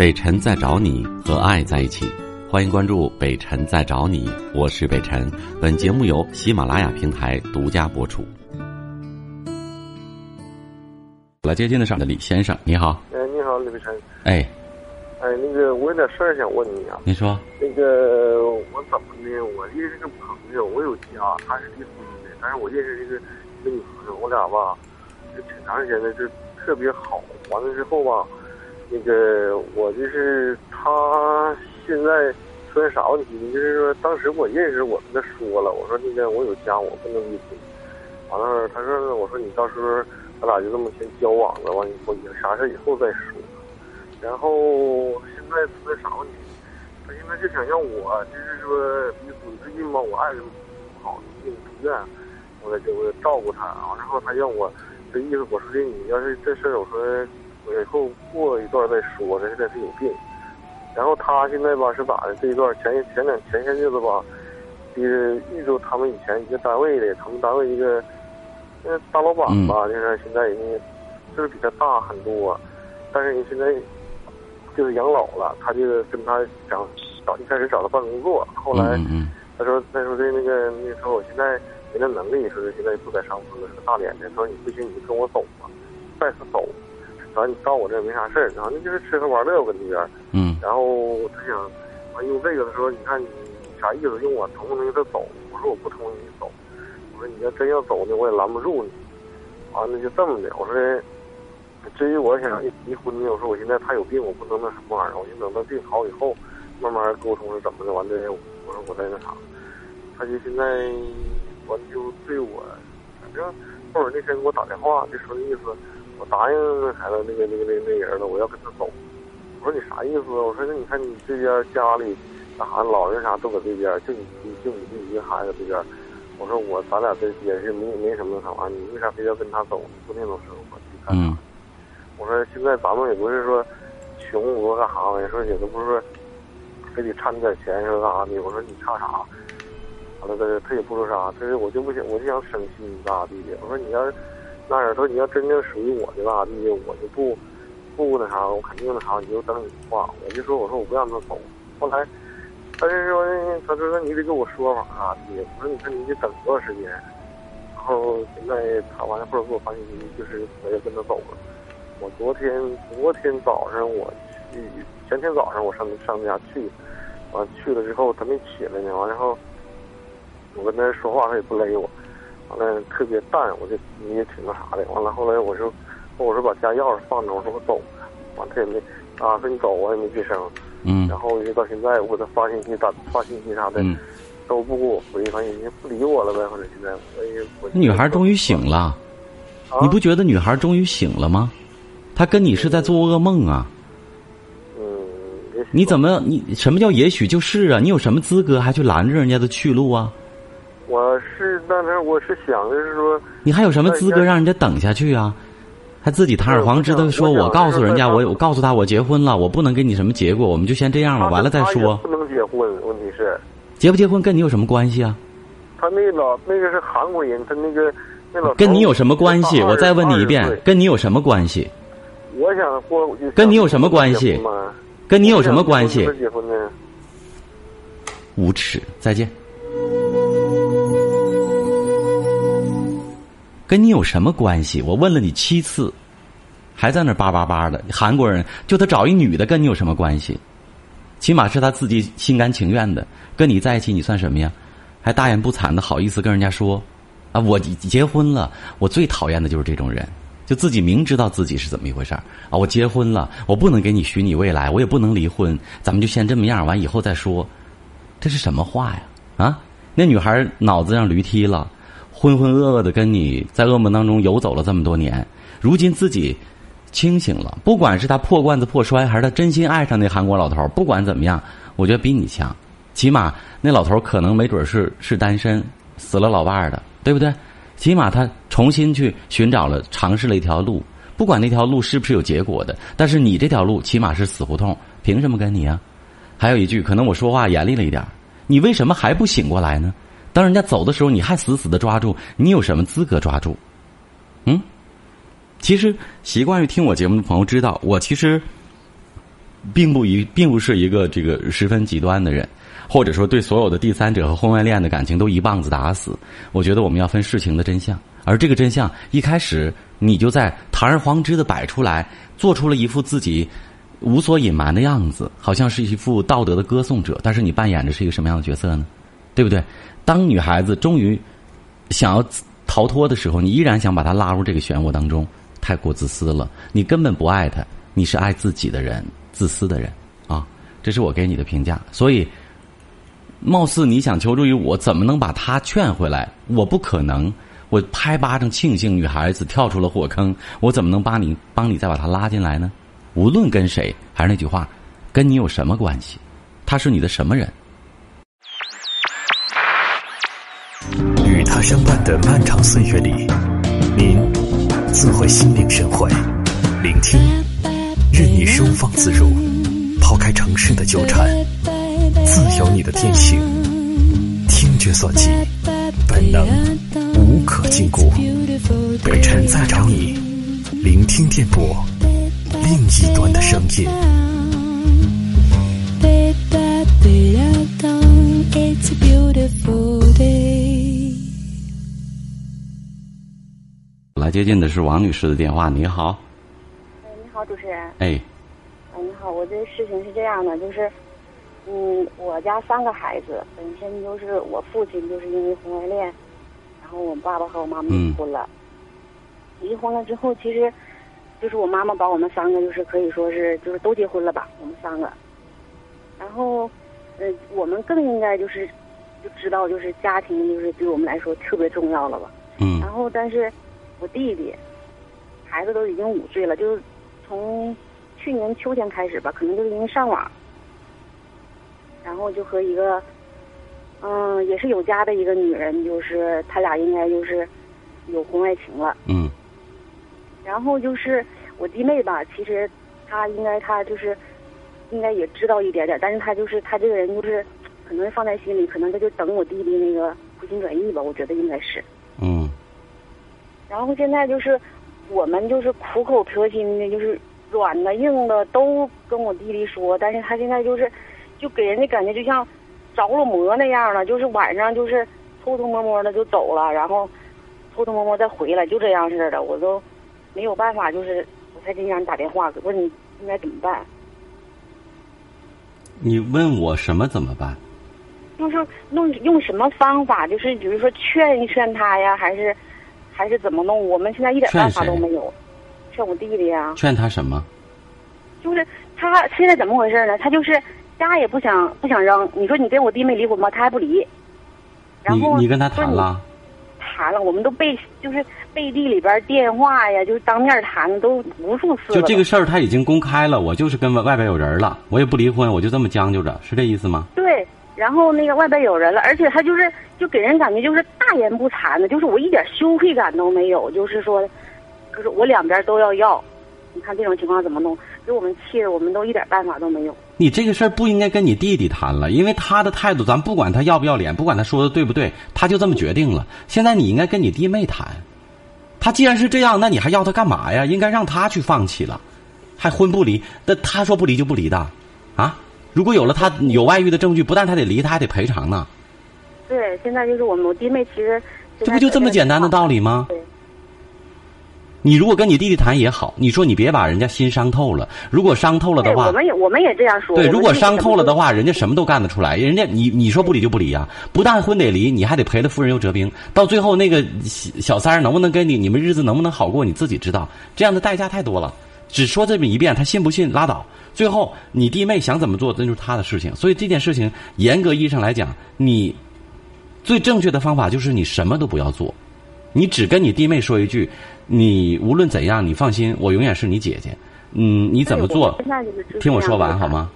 北辰在找你和爱在一起，欢迎关注北辰在找你，我是北辰。本节目由喜马拉雅平台独家播出。来接听的上的李先生，你好。哎，你好，李北辰。哎，哎，那个我有点事儿想问你啊。你说。那个我怎么的？我认识个朋友，我有家，他是离婚的，但是我认识这个一个女朋友，我俩吧，就挺长时间的，就特别好。完了之后吧，那个我就是他现在出现啥问题呢？就是说当时我认识，我跟他说了，我说那个我有家，我不能离婚。完了，他说我说你到时候。咱俩就这么先交往了，完以后有啥事以后再说。然后现在出现啥问题？他现在就想让我，就是说离婚。最近吧，我爱人不好，进住院，我在这我照顾他。然后他让我，这意思我说的，你要是这事儿，我说以后过一段再说。这现在是有病。然后他现在吧是咋的？这一段前前两前些日子吧，就是遇着他们以前一个单位的，他们单位一个。那大老板吧，就是现在人家就是比他大很多，但是人现在就是养老了，他就跟他讲找一开始找他办工作，后来他说他说的那个那时候我现在没那能力，说是现在不在上班了，是个大连的，他说你不行你就跟我走吧，再次走，反正你到我这没啥事儿，然后那就是吃喝玩乐我跟那边，嗯，然后他想完用这个的时候，你看你啥意思？用我同不同意他走？我说我不同意你走。我说你要真要走呢，我也拦不住你。完了就这么的。我说，至于我想离婚呢，我说我现在他有病，我不能那什么玩意儿。我就等他病好以后，慢慢沟通是怎么的。完了，我说我再那啥。他就现在完就对我，反正后边那天给我打电话，就说那意思，我答应那孩子那个那个那那人了，我要跟他走。我说你啥意思？我说那你看你这边家里啥老人啥都搁这边，就你就你这一个孩子这边。我说我咱俩这也是没没什么啥，你为啥非要跟他走？不那种生活去干啥？我说现在咱们也不是说穷，我干啥玩意说也都不是说非得差你点钱说干啥的。我说你差啥？完了他他也不说啥，他说我就不想，我就想省心干啥地的。我说你要那样，说你要真正属于我的干啥地的，我就不不那啥，我肯定那啥，你就等你话。我就说我说我不让他走。后来。他就说，他就说你得给我说法啥的。我说你看你得等多长时间？然后现在他完了后给我发信息，就是我也跟他走了。我昨天昨天早上我去，前天早上我上上他家去，完去了之后他没起来呢。完了后我跟他说话他也不勒我，完了特别淡，我就你也挺那啥的。完了后来我说我说把家钥匙放着，我说我走了。完他也没啊说你走我也没吱声。嗯，然后一直到现在，我给他发信息、打发信息啥的，都不给我回，发信息不理我了呗，或者现在我也我。女孩终于醒了，你不觉得女孩终于醒了吗？她跟你是在做噩梦啊。嗯。你怎么你什么叫也许就是啊？你有什么资格还去拦着人家的去路啊？我是当时我是想的是说。你还有什么资格让人家等下去啊？还自己堂而皇之的说，我告诉人家，我我告诉他我结婚了，我不能给你什么结果，我们就先这样了，完了再说。不能结婚，问题是结不结婚跟你有什么关系啊？他那老那个是韩国人，他那个那老跟你有什么关系？我再问你一遍，跟你有什么关系？我想过跟你有什么关系？跟你有什么关系？结婚呢？无耻！再见。跟你有什么关系？我问了你七次，还在那叭叭叭的。韩国人就他找一女的，跟你有什么关系？起码是他自己心甘情愿的跟你在一起，你算什么呀？还大言不惭的好意思跟人家说啊，我结婚了。我最讨厌的就是这种人，就自己明知道自己是怎么一回事儿啊。我结婚了，我不能给你许你未来，我也不能离婚，咱们就先这么样，完以后再说。这是什么话呀？啊，那女孩脑子让驴踢了。浑浑噩噩的跟你在噩梦当中游走了这么多年，如今自己清醒了。不管是他破罐子破摔，还是他真心爱上那韩国老头不管怎么样，我觉得比你强。起码那老头可能没准是是单身，死了老伴儿的，对不对？起码他重新去寻找了，尝试了一条路，不管那条路是不是有结果的，但是你这条路起码是死胡同，凭什么跟你啊？还有一句，可能我说话严厉了一点你为什么还不醒过来呢？当人家走的时候，你还死死的抓住，你有什么资格抓住？嗯，其实习惯于听我节目的朋友知道，我其实并不一，并不是一个这个十分极端的人，或者说对所有的第三者和婚外恋的感情都一棒子打死。我觉得我们要分事情的真相，而这个真相一开始你就在堂而皇之的摆出来，做出了一副自己无所隐瞒的样子，好像是一副道德的歌颂者。但是你扮演的是一个什么样的角色呢？对不对？当女孩子终于想要逃脱的时候，你依然想把她拉入这个漩涡当中，太过自私了。你根本不爱她，你是爱自己的人。自私的人，啊，这是我给你的评价。所以，貌似你想求助于我，怎么能把她劝回来？我不可能。我拍巴掌庆幸女孩子跳出了火坑，我怎么能帮你帮你再把她拉进来呢？无论跟谁，还是那句话，跟你有什么关系？他是你的什么人？相伴的漫长岁月里，您自会心领神会，聆听。任你收放自如，抛开城市的纠缠，自由你的天性。听觉所及，本能无可禁锢。北辰在找你，聆听电波另一端的声音。来接进的是王女士的电话，你好。哎，你好主持人，哎，你好，我这事情是这样的，就是，嗯，我家三个孩子，本身就是我父亲就是因为婚外恋，然后我爸爸和我妈妈离婚了，离婚了之后，其实，就是我妈妈把我们三个就是可以说是就是都结婚了吧，我们三个，然后，呃，我们更应该就是就知道就是家庭就是对我们来说特别重要了吧，嗯，然后但是我弟弟，孩子都已经五岁了，就是。从去年秋天开始吧，可能就是因为上网，然后就和一个，嗯，也是有家的一个女人，就是他俩应该就是有婚外情了。嗯。然后就是我弟妹吧，其实她应该她就是应该也知道一点点，但是她就是她这个人就是可能放在心里，可能她就等我弟弟那个回心转意吧，我觉得应该是。嗯。然后现在就是。我们就是苦口婆心的，就是软的硬的都跟我弟弟说，但是他现在就是，就给人的感觉就像着了魔那样了，就是晚上就是偷偷摸摸的就走了，然后偷偷摸摸再回来，就这样似的，我都没有办法，就是我才给你打电话问你应该怎么办。你问我什么怎么办？就是用用什么方法，就是比如说劝一劝他呀，还是？还是怎么弄？我们现在一点办法都没有。劝我弟弟呀。劝他什么？就是他现在怎么回事呢？他就是家也不想不想扔。你说你跟我弟妹离婚吧，他还不离。然后你你跟他谈了？谈了，我们都背就是背地里边电话呀，就是当面谈都无数次。就这个事儿他已经公开了，我就是跟外外边有人了，我也不离婚，我就这么将就着，是这意思吗？对。然后那个外边有人了，而且他就是就给人感觉就是大言不惭的，就是我一点羞愧感都没有，就是说，就是我两边都要要，你看这种情况怎么弄？给我们气的，我们都一点办法都没有。你这个事儿不应该跟你弟弟谈了，因为他的态度，咱不管他要不要脸，不管他说的对不对，他就这么决定了。现在你应该跟你弟妹谈，他既然是这样，那你还要他干嘛呀？应该让他去放弃了，还婚不离？那他说不离就不离的，啊？如果有了他有外遇的证据，不但他得离，他还得赔偿呢。对，现在就是我们我弟妹其实这不就这么简单的道理吗？对。你如果跟你弟弟谈也好，你说你别把人家心伤透了。如果伤透了的话，我们也我们也这样说。对，如果伤透了的话，人家什么都干得出来。人家你你说不离就不离啊，不但婚得离，你还得赔了夫人又折兵。到最后那个小三儿能不能跟你，你们日子能不能好过，你自己知道。这样的代价太多了。只说这么一遍，他信不信拉倒。最后，你弟妹想怎么做，那就是他的事情。所以这件事情，严格意义上来讲，你最正确的方法就是你什么都不要做，你只跟你弟妹说一句：你无论怎样，你放心，我永远是你姐姐。嗯，你怎么做？听我说完好吗？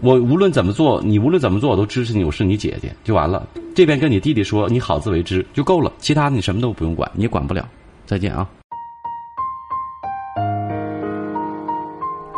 我无论怎么做，你无论怎么做，我都支持你，我是你姐姐，就完了。这边跟你弟弟说，你好自为之就够了，其他的你什么都不用管，你也管不了。再见啊。